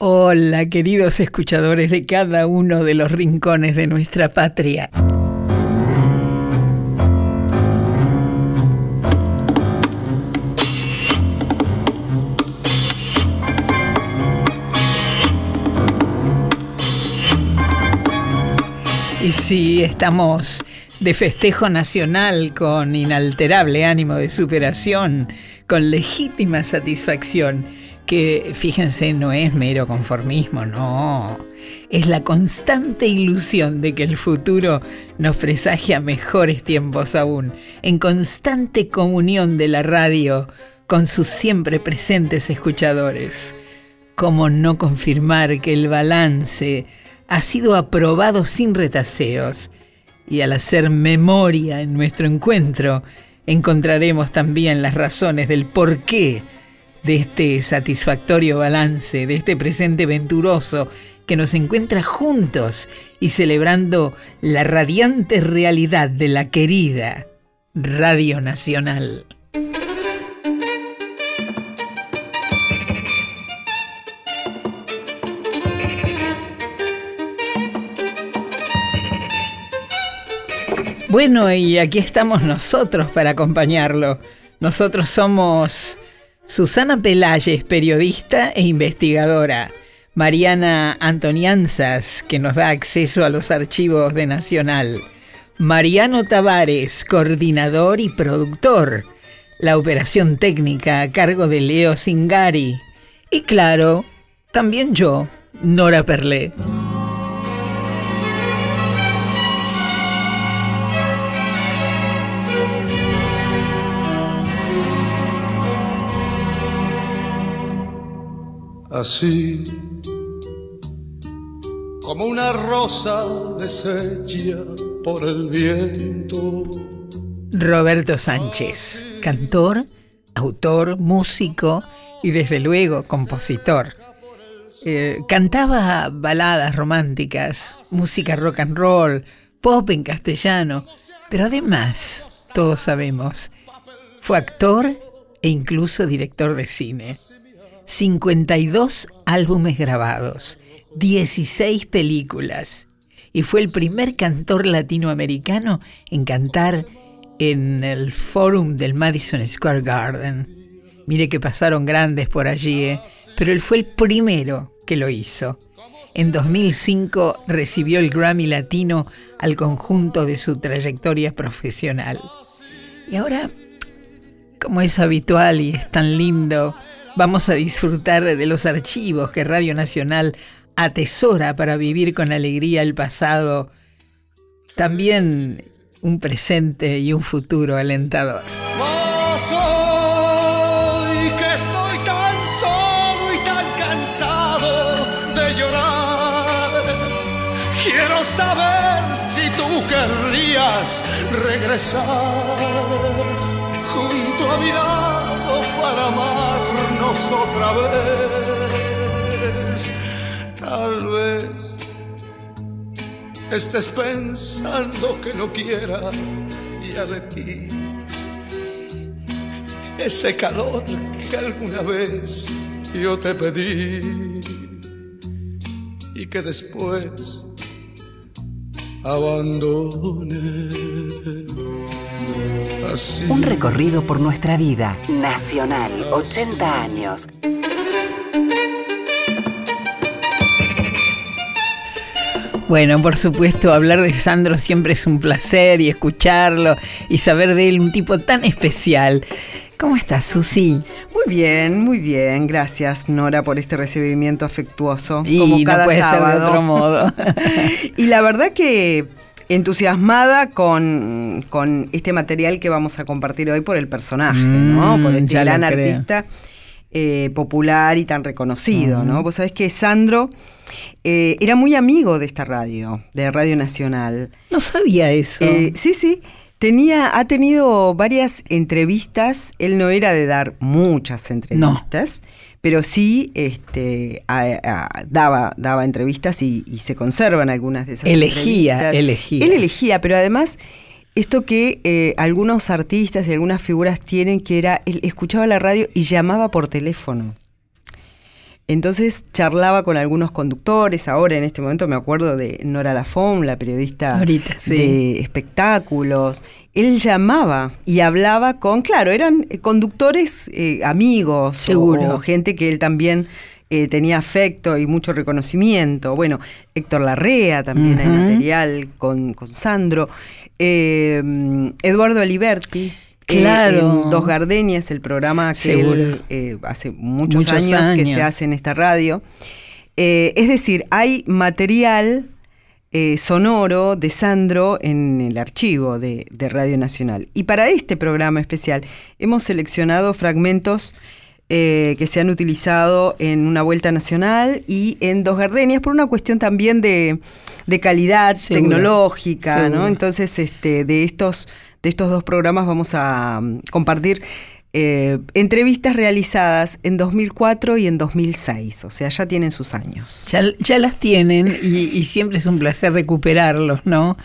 Hola, queridos escuchadores de cada uno de los rincones de nuestra patria. Y sí, estamos de festejo nacional con inalterable ánimo de superación, con legítima satisfacción que fíjense, no es mero conformismo, no. Es la constante ilusión de que el futuro nos presagia mejores tiempos aún, en constante comunión de la radio con sus siempre presentes escuchadores. ¿Cómo no confirmar que el balance ha sido aprobado sin retaseos? Y al hacer memoria en nuestro encuentro, encontraremos también las razones del por qué de este satisfactorio balance, de este presente venturoso que nos encuentra juntos y celebrando la radiante realidad de la querida Radio Nacional. Bueno, y aquí estamos nosotros para acompañarlo. Nosotros somos Susana Pelayes, periodista e investigadora. Mariana Antonianzas, que nos da acceso a los archivos de Nacional. Mariano Tavares, coordinador y productor. La operación técnica a cargo de Leo Singari. Y claro, también yo, Nora Perlé. Así como una rosa deshecha por el viento. Roberto Sánchez, cantor, autor, músico y desde luego compositor. Eh, cantaba baladas románticas, música rock and roll, pop en castellano, pero además, todos sabemos, fue actor e incluso director de cine. 52 álbumes grabados, 16 películas y fue el primer cantor latinoamericano en cantar en el Forum del Madison Square Garden. Mire que pasaron grandes por allí, ¿eh? pero él fue el primero que lo hizo. En 2005 recibió el Grammy Latino al conjunto de su trayectoria profesional. Y ahora, como es habitual y es tan lindo, Vamos a disfrutar de los archivos que Radio Nacional atesora para vivir con alegría el pasado, también un presente y un futuro alentador. saber si tú querrías regresar junto a mi lado para amar otra vez. Tal vez estés pensando que no quiera ya de ti ese calor que alguna vez yo te pedí y que después abandoné. Un recorrido por nuestra vida. Nacional, 80 años. Bueno, por supuesto, hablar de Sandro siempre es un placer y escucharlo y saber de él, un tipo tan especial. ¿Cómo estás, Susi? Muy bien, muy bien. Gracias, Nora, por este recibimiento afectuoso. Y como cada no puede ser de otro modo. y la verdad que entusiasmada con, este material que vamos a compartir hoy por el personaje, ¿no? Mm, por este gran artista eh, popular y tan reconocido, ¿no? Vos sabés que Sandro eh, era muy amigo de esta radio, de Radio Nacional. No sabía eso. Eh, sí, sí. Tenía, ha tenido varias entrevistas. Él no era de dar muchas entrevistas pero sí este, daba, daba entrevistas y, se conservan algunas de esas elegía, Elegía, Él elegía, pero además esto que eh, algunos artistas y algunas figuras tienen, que era, él escuchaba la radio y llamaba por teléfono. Entonces charlaba con algunos conductores, ahora en este momento me acuerdo de Nora Lafon, la periodista de espectáculos. Él llamaba y hablaba con, claro, eran conductores eh, amigos Seguro. O, gente que él también eh, tenía afecto y mucho reconocimiento. Bueno, Héctor Larrea también hay material con, con Sandro. Eh, Eduardo Aliberti. Claro. en Dos Gardenias, el programa que él, eh, hace muchos, años, que se hace en esta radio. Eh, es decir, hay material eh, sonoro de Sandro en el archivo de, Radio Nacional. Y para este programa especial hemos seleccionado fragmentos que se han utilizado en una vuelta nacional y en Dos Gardenias por una cuestión también de, calidad tecnológica, ¿no? Entonces, este, de estos de estos dos programas vamos a mm, compartir eh, entrevistas realizadas en 2004 y en 2006, o sea, ya tienen sus años. Ya, las tienen y, siempre es un placer recuperarlos, ¿no?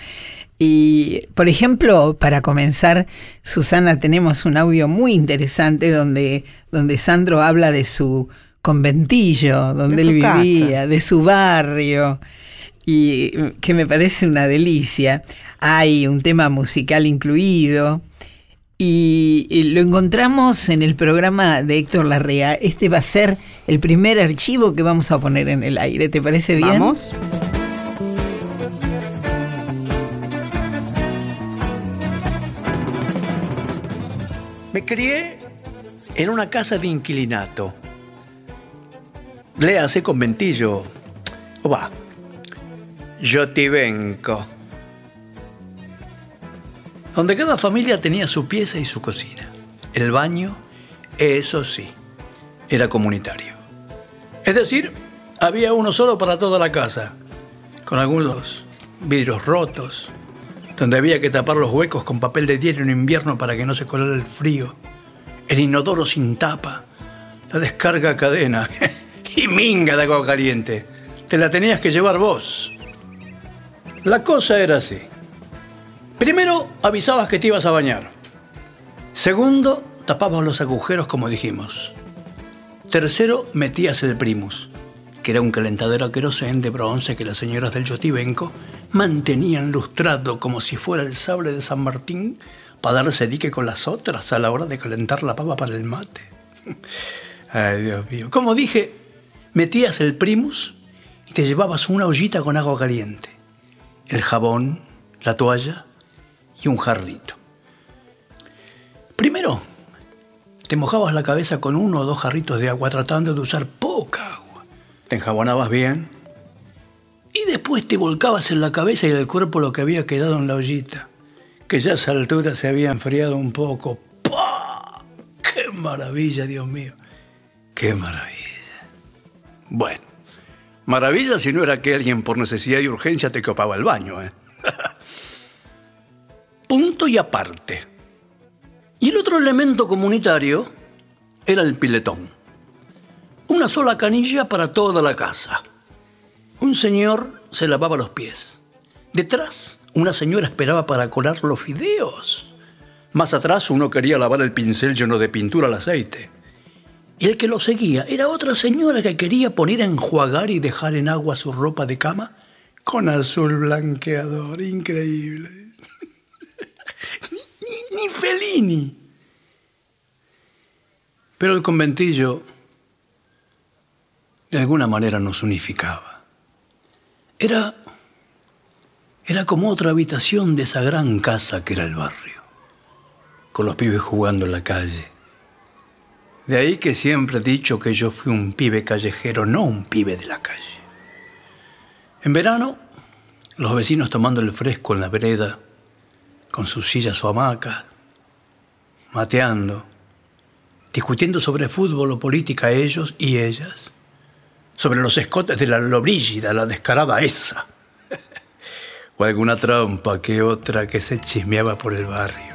Y, por ejemplo, para comenzar, Susana, tenemos un audio muy interesante donde, donde Sandro habla de su conventillo, donde él vivía, de su barrio y que me parece una delicia. Hay un tema musical incluido. Y, lo encontramos en el programa de Héctor Larrea. Este va a ser el primer archivo que vamos a poner en el aire. ¿Te parece bien? Vamos. Me crié en una casa de inquilinato. Léase conventillo. O va, Yotibenco, donde cada familia tenía su pieza y su cocina. El baño, eso sí, era comunitario. Es decir, había uno solo para toda la casa, con algunos vidrios rotos, donde había que tapar los huecos con papel de hielo en invierno para que no se colara el frío, el inodoro sin tapa, la descarga cadena y minga de agua caliente. Te la tenías que llevar vos. La cosa era así. Primero, avisabas que te ibas a bañar. Segundo, tapabas los agujeros como dijimos. Tercero, metías el primus, que era un calentador a querosén de bronce que las señoras del Yotibenco mantenían lustrado como si fuera el sable de San Martín para darse dique con las otras a la hora de calentar la pava para el mate. Ay, Dios mío. Como dije, metías el primus y te llevabas una ollita con agua caliente el jabón, la toalla y un jarrito. Primero, te mojabas la cabeza con uno o dos jarritos de agua tratando de usar poca agua. Te enjabonabas bien y después te volcabas en la cabeza y el cuerpo lo que había quedado en la ollita, que ya a esa altura se había enfriado un poco. ¡Pah! ¡Qué maravilla, Dios mío! ¡Qué maravilla! Bueno, Maravilla si no era que alguien por necesidad y urgencia te copaba el baño. ¿eh? Punto y aparte. Y el otro elemento comunitario era el piletón. Una sola canilla para toda la casa. Un señor se lavaba los pies. Detrás, una señora esperaba para colar los fideos. Más atrás, uno quería lavar el pincel lleno de pintura al aceite. Y el que lo seguía era otra señora que quería poner a enjuagar y dejar en agua su ropa de cama con azul blanqueador. Increíble. ni, ni Felini. Pero el conventillo de alguna manera nos unificaba. Era, era como otra habitación de esa gran casa que era el barrio, con los pibes jugando en la calle de ahí que siempre he dicho que yo fui un pibe callejero, no un pibe de la calle. En verano, los vecinos tomando el fresco en la vereda, con sus sillas o hamacas, mateando, discutiendo sobre fútbol o política ellos y ellas, sobre los escotes de la lobrígida, la descarada esa, o alguna trampa que otra que se chismeaba por el barrio.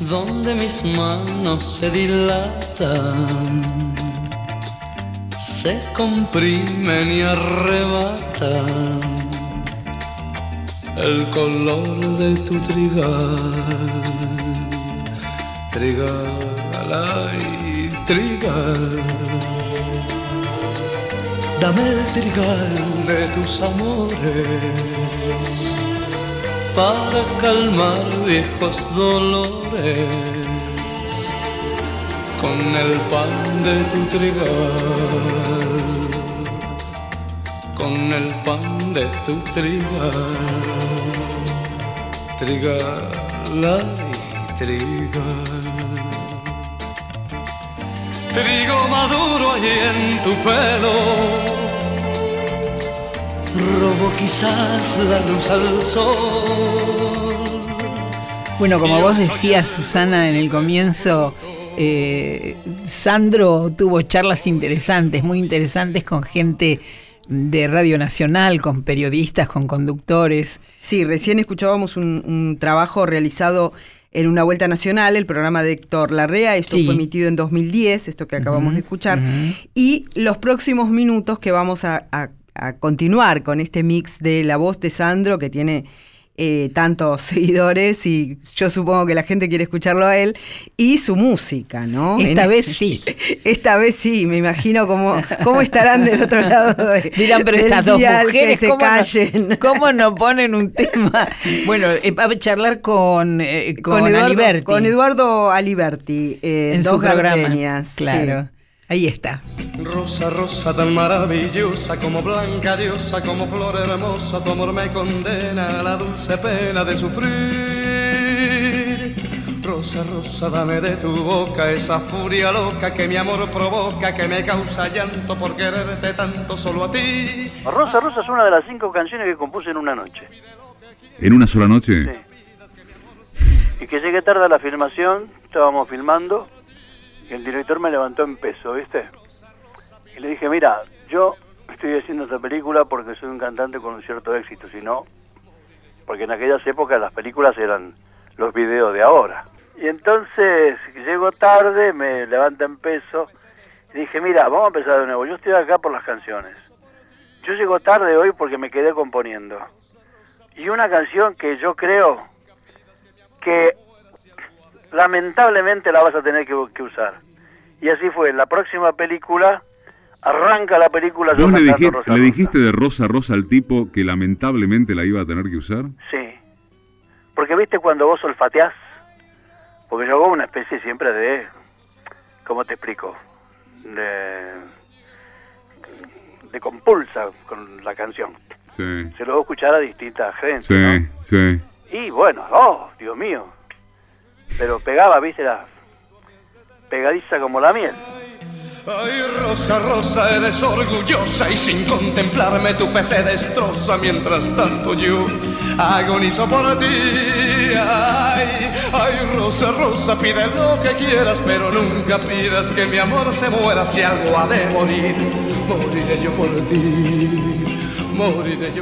Donde mis manos se dilatan se comprimen y arrebatan el color de tu trigal, trigal, ay, trigal. Dame el trigal de tus amores para calmar viejos dolores con el pan de tu trigal, con el pan de tu trigal, trigal, ay, trigal. Trigo maduro allí en tu pelo, robo quizás la luz al sol. Bueno, como vos decías, Susana, en el comienzo, eh, Sandro tuvo charlas interesantes, muy interesantes con gente de Radio Nacional, con periodistas, con conductores. Sí, recién escuchábamos un, trabajo realizado en una vuelta nacional, el programa de Héctor Larrea, esto fue emitido en 2010, esto que acabamos de escuchar, y los próximos minutos que vamos a continuar con este mix de la voz de Sandro que tiene eh, tantos seguidores y yo supongo que la gente quiere escucharlo a él y su música, ¿no? Esta vez sí. Esta vez sí, me imagino cómo, cómo estarán del otro lado de, Dirán, pero estas dos mujeres se ¿cómo callen. No, ¿Cómo no ponen un tema? Bueno, eh, va a charlar con, eh, con, Eduardo, Aliberti. Con Eduardo Aliberti, en dos su programa. Claro. Ahí está. Rosa, rosa tan maravillosa, como blanca diosa, como flor hermosa, tu amor me condena a la dulce pena de sufrir. Rosa, rosa, dame de tu boca esa furia loca que mi amor provoca, que me causa llanto por quererte tanto solo a ti. Rosa, rosa es una de las cinco canciones que compuse en una noche. ¿En una sola noche? Sí. Y que llegué tarde a la filmación, estábamos filmando el director me levantó en peso, ¿viste? Y le dije, mira, yo estoy haciendo esta película porque soy un cantante con un cierto éxito, si no, porque en aquellas épocas las películas eran los videos de ahora. Y entonces llego tarde, me levanta en peso, y dije, mira, vamos a empezar de nuevo, yo estoy acá por las canciones. Yo llego tarde hoy porque me quedé componiendo. Y una canción que yo creo que lamentablemente la vas a tener que, usar. Y así fue, la próxima película, arranca la película... ¿Vos le, dijiste, le dijiste de Rosa Rosa al tipo que lamentablemente la iba a tener que usar? Sí, porque viste cuando vos olfateás, porque yo hago una especie siempre de, ¿cómo te explico? De, de compulsa con la canción. Sí. Se lo voy a escuchar a distintas gente. Sí, sí. Y bueno, oh, Dios mío, pero pegaba, viste, la pegadiza como la miel. Ay, Rosa, Rosa, eres orgullosa y sin contemplarme tu fe se destroza mientras tanto yo agonizo por ti. Ay, ay, Rosa, Rosa, pide lo que quieras, pero nunca pidas que mi amor se muera si algo ha de morir. Moriré yo por ti.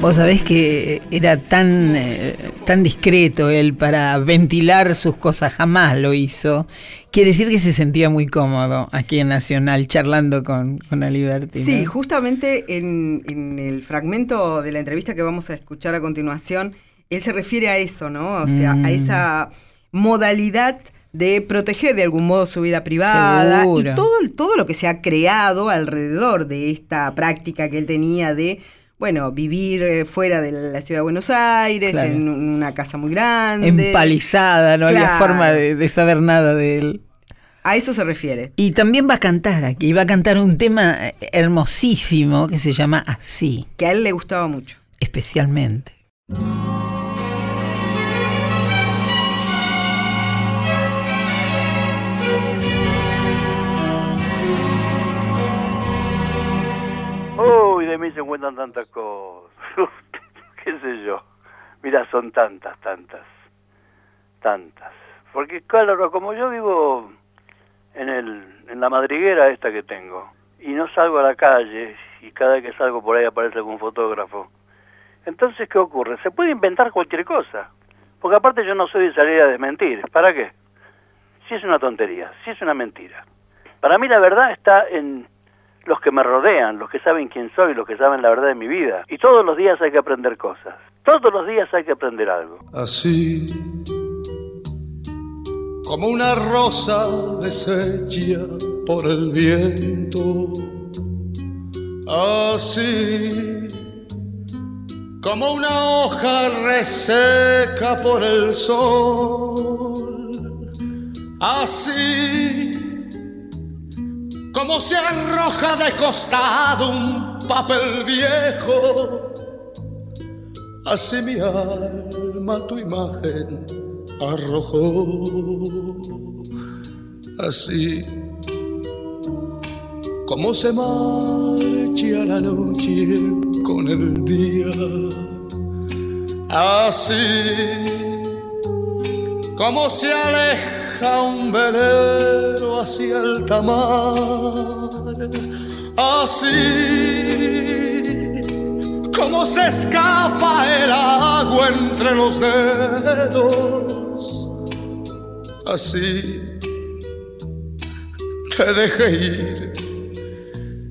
Vos sabés que era tan, eh, tan discreto él para ventilar sus cosas, jamás lo hizo. Quiere decir que se sentía muy cómodo aquí en Nacional charlando con, con Aliberti. Sí, justamente en, el fragmento de la entrevista que vamos a escuchar a continuación, él se refiere a eso, ¿no? O sea, a mm. esa modalidad de proteger de algún modo su vida privada y todo, todo lo que se ha creado alrededor de esta práctica que él tenía de bueno, vivir eh, fuera de la ciudad de Buenos Aires, en una casa muy grande. Empalizada, no había forma de, saber nada de él. A eso se refiere. Y también va a cantar aquí, va a cantar un tema hermosísimo que se llama Así. Que a él le gustaba mucho. Especialmente. De mí se encuentran tantas cosas. ¿Qué sé yo? Mira, son tantas, tantas, tantas. Porque claro, como yo vivo en, el, en la madriguera esta que tengo, y no salgo a la calle, y cada vez que salgo por ahí aparece algún fotógrafo, entonces, ¿qué ocurre? Se puede inventar cualquier cosa. Porque aparte yo no soy de salir a desmentir. ¿Para qué? Si es una tontería, si es una mentira. Para mí la verdad está en los que me rodean, los que saben quién soy, los que saben la verdad de mi vida. Y todos los días hay que aprender cosas. Todos los días hay que aprender algo. Así como una rosa deshecha por el viento. Así como una hoja reseca por el sol. Así como se arroja de costado un papel viejo. Así mi alma tu imagen arrojó. Así como se marcha la noche con el día. Así como se aleja un velero hacia el tamar. Así como se escapa el agua entre los dedos. Así te dejé ir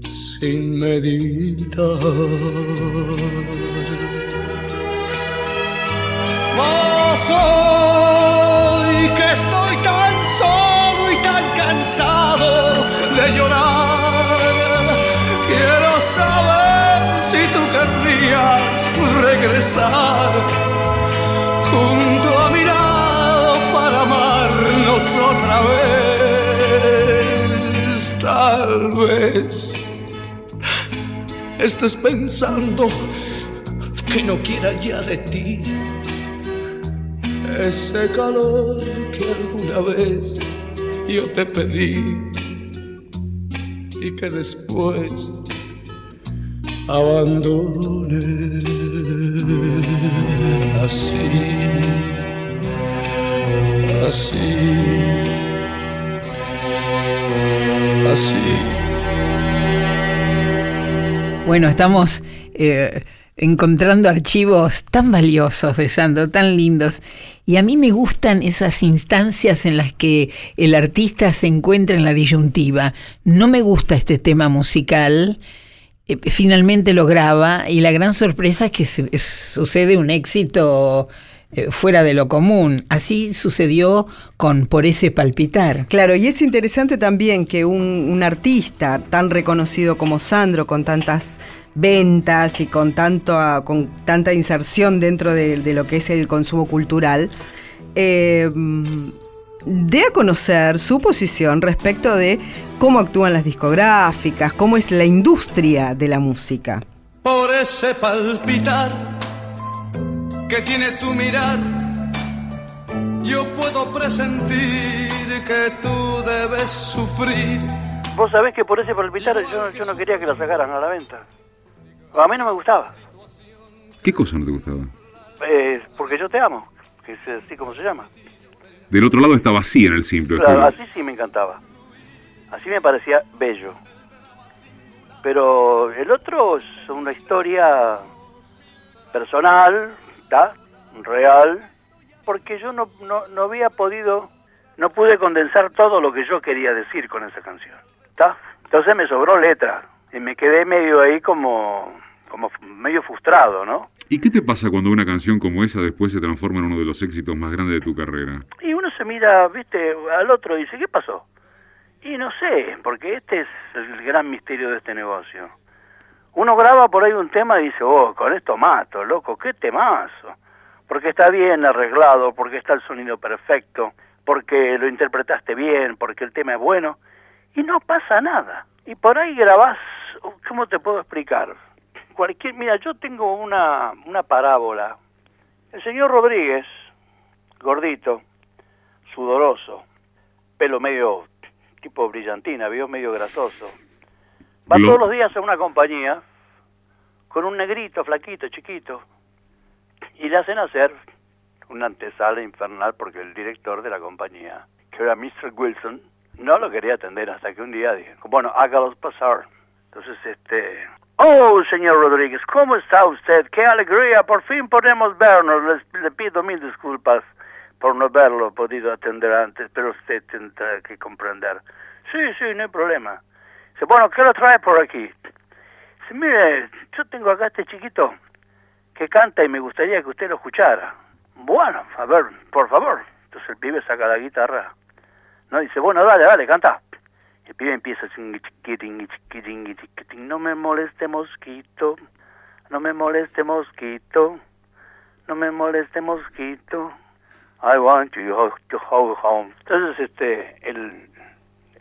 sin meditar. Junto a mi lado para amarnos otra vez. Tal vez estés pensando que no quiera ya de ti ese calor que alguna vez yo te pedí y que después abandone así, así, así. Bueno, estamos eh, encontrando archivos tan valiosos de Sandro, tan lindos. Y a mí me gustan esas instancias en las que el artista se encuentra en la disyuntiva. No me gusta este tema musical. Eh, finalmente lo graba y la gran sorpresa es que sucede un éxito eh, fuera de lo común. Así sucedió con Por ese palpitar. Claro, y es interesante también que un, artista tan reconocido como Sandro, con tantas ventas y con, tanto, con tanta inserción dentro de, de lo que es el consumo cultural, eh, dé a conocer su posición respecto de cómo actúan las discográficas, cómo es la industria de la música. por ese palpitar que tiene tu mirar. Yo puedo presentir que tú debes sufrir. Vos sabés que por ese palpitar yo, yo no quería que la sacaran a la venta. A mí no me gustaba. ¿Qué cosa no te gustaba? Eh, porque yo te amo, que es así como se llama. Del otro lado está vacía en el simple. Claro, así sí me encantaba. Así me parecía bello. Pero el otro es una historia personal, ¿está? Real, porque yo no, no, no había podido, no pude condensar todo lo que yo quería decir con esa canción, ¿está? Entonces me sobró letra y me quedé medio ahí como, como medio frustrado, ¿no? ¿Y qué te pasa cuando una canción como esa después se transforma en uno de los éxitos más grandes de tu carrera? Y uno se mira, viste, al otro y dice, ¿qué pasó? Y no sé, porque este es el gran misterio de este negocio. Uno graba por ahí un tema y dice, oh, con esto mato, loco, qué temazo. Porque está bien arreglado, porque está el sonido perfecto, porque lo interpretaste bien, porque el tema es bueno. Y no pasa nada. Y por ahí grabás, ¿cómo te puedo explicar? Cualquier, mira, yo tengo una, una parábola. El señor Rodríguez, gordito, sudoroso, pelo medio tipo brillantina, vio medio grasoso. Va todos los días a una compañía con un negrito, flaquito, chiquito, y le hacen hacer una antesala infernal porque el director de la compañía, que era Mr. Wilson, no lo quería atender hasta que un día dije, bueno, hágalos pasar. Entonces, este... Oh, señor Rodríguez, ¿cómo está usted? ¡Qué alegría! Por fin podemos vernos. Les- le pido mil disculpas por no haberlo podido atender antes, pero usted tendrá que comprender. Sí, sí, no hay problema. Dice, bueno, ¿qué lo trae por aquí? Dice, mire, yo tengo acá este chiquito que canta y me gustaría que usted lo escuchara. Bueno, a ver, por favor. Entonces el pibe saca la guitarra. No, dice, bueno, dale, dale, canta. El pibe empieza, no me moleste mosquito, no me moleste mosquito, no me moleste mosquito. I want you to go home. Entonces, este, el,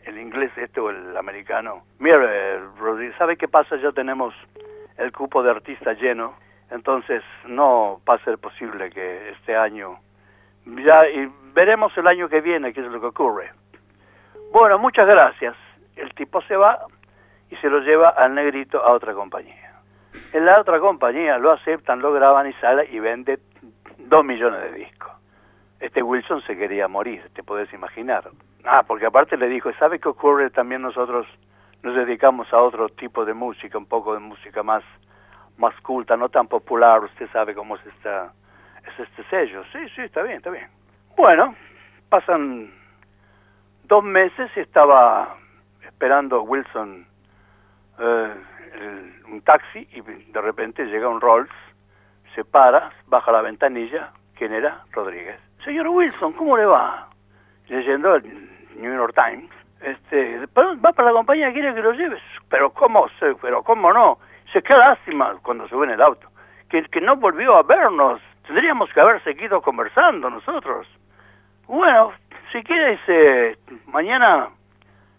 el inglés este o el americano. Mire, Rodríguez, ¿sabe qué pasa? Ya tenemos el cupo de artistas lleno, entonces no va a ser posible que este año ya y veremos el año que viene qué es lo que ocurre. Bueno, muchas gracias. El tipo se va y se lo lleva al negrito a otra compañía. En la otra compañía lo aceptan, lo graban y sale y vende dos millones de discos. Este Wilson se quería morir, te puedes imaginar. Ah, porque aparte le dijo, ¿sabe qué ocurre? También nosotros nos dedicamos a otro tipo de música, un poco de música más, más culta, no tan popular, usted sabe cómo es, esta, es este sello. Sí, sí, está bien, está bien. Bueno, pasan dos meses estaba esperando Wilson eh, un taxi y de repente llega un Rolls, se para, baja la ventanilla, ¿quién era? Rodríguez. Señor Wilson, ¿cómo le va? Leyendo el New York Times, este, va para la compañía, quiere que lo lleves. Pero ¿cómo? Pero ¿cómo no? Se qué lástima cuando sube en el auto. Que, que no volvió a vernos. Tendríamos que haber seguido conversando nosotros. Bueno, si quiere, dice, mañana,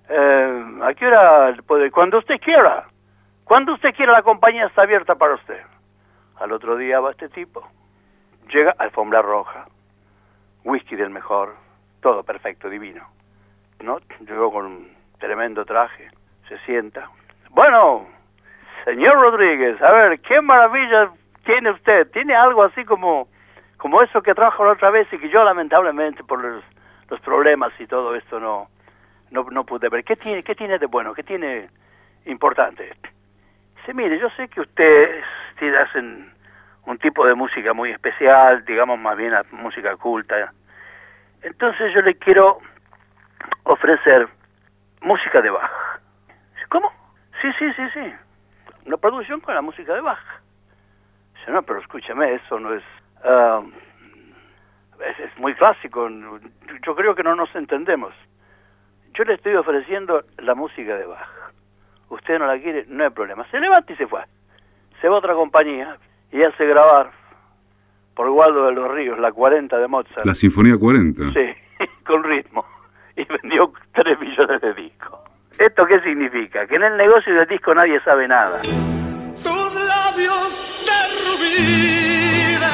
eh, ¿a qué hora puede? Cuando usted quiera. Cuando usted quiera, la compañía está abierta para usted. Al otro día va este tipo. Llega alfombra roja, whisky del mejor, todo perfecto, divino. ¿no? Llegó con un tremendo traje, se sienta. Bueno, señor Rodríguez, a ver, ¿qué maravilla tiene usted? ¿Tiene algo así como, como eso que trajo la otra vez y que yo lamentablemente por los, los problemas y todo esto no, no, no pude ver? ¿Qué tiene, ¿Qué tiene de bueno? ¿Qué tiene importante? Dice, mire, yo sé que ustedes hacen un tipo de música muy especial, digamos más bien música culta. Entonces yo le quiero ofrecer música de Bach. ¿Cómo? Sí, sí, sí, sí. Una producción con la música de Bach. Dice, no, pero escúchame, eso no um, es, es... muy clásico. Yo creo que no nos entendemos. Yo le estoy ofreciendo la música de Bach. Usted no la quiere, no hay problema. Se levanta y se fue. Se va a otra compañía y hace grabar por Waldo de los Ríos la 40 de Mozart. La Sinfonía 40. Sí, con ritmo y vendió 3 millones de discos. ¿Esto qué significa? Que en el negocio del disco nadie sabe nada. Tus labios de rubí, de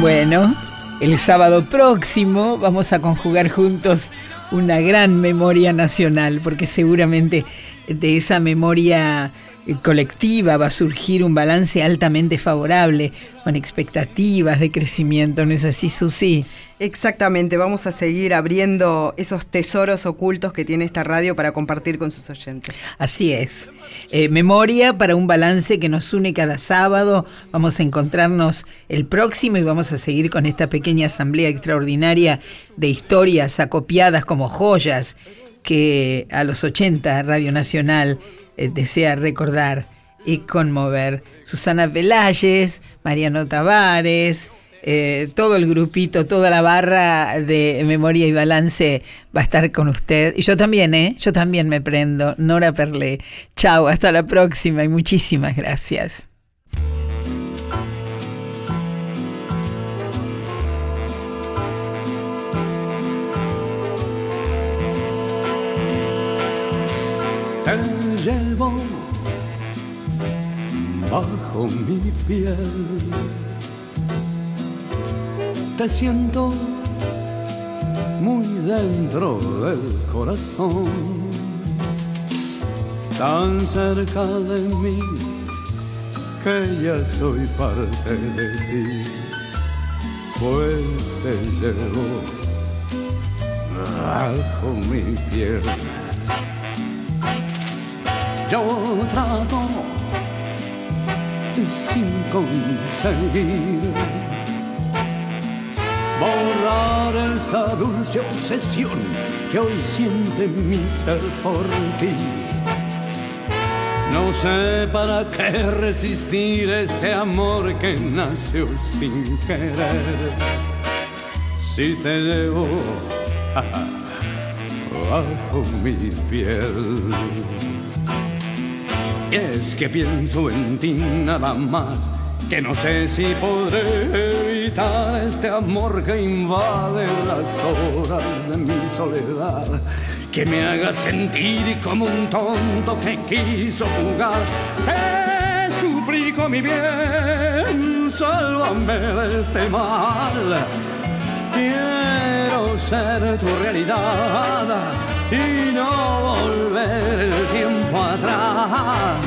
Bueno, el sábado próximo vamos a conjugar juntos una gran memoria nacional, porque seguramente de esa memoria eh, colectiva va a surgir un balance altamente favorable, con expectativas de crecimiento, ¿no es así, Susi? Exactamente, vamos a seguir abriendo esos tesoros ocultos que tiene esta radio para compartir con sus oyentes. Así es. Eh, memoria para un balance que nos une cada sábado. Vamos a encontrarnos el próximo y vamos a seguir con esta pequeña asamblea extraordinaria de historias acopiadas como joyas que a los 80 Radio Nacional eh, desea recordar y conmover. Susana Velayes, Mariano Tavares, eh, todo el grupito, toda la barra de memoria y balance va a estar con usted. Y yo también, ¿eh? Yo también me prendo. Nora Perlé. Chao, hasta la próxima y muchísimas gracias. Te llevo bajo mi piel te siento muy dentro del corazón, tan cerca de mí que ya soy parte de ti, pues te llevo bajo mi piel. Yo trato y sin conseguir borrar esa dulce obsesión que hoy siente mi ser por ti. No sé para qué resistir este amor que nació sin querer. Si te llevo bajo mi piel. Y es que pienso en ti nada más, que no sé si podré evitar este amor que invade las horas de mi soledad, que me haga sentir como un tonto que quiso jugar. Te suplico mi bien, sálvame de este mal. Quiero ser tu realidad y no volver el tiempo atrás.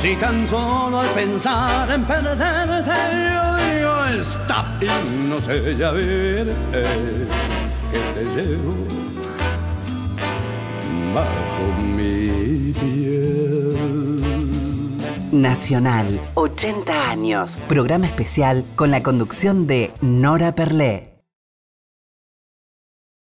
Si tan solo al pensar en perderte yo digo stop y no sé ya ver es que te llevo bajo mi piel. Nacional, 80 años, programa especial con la conducción de Nora Perlé.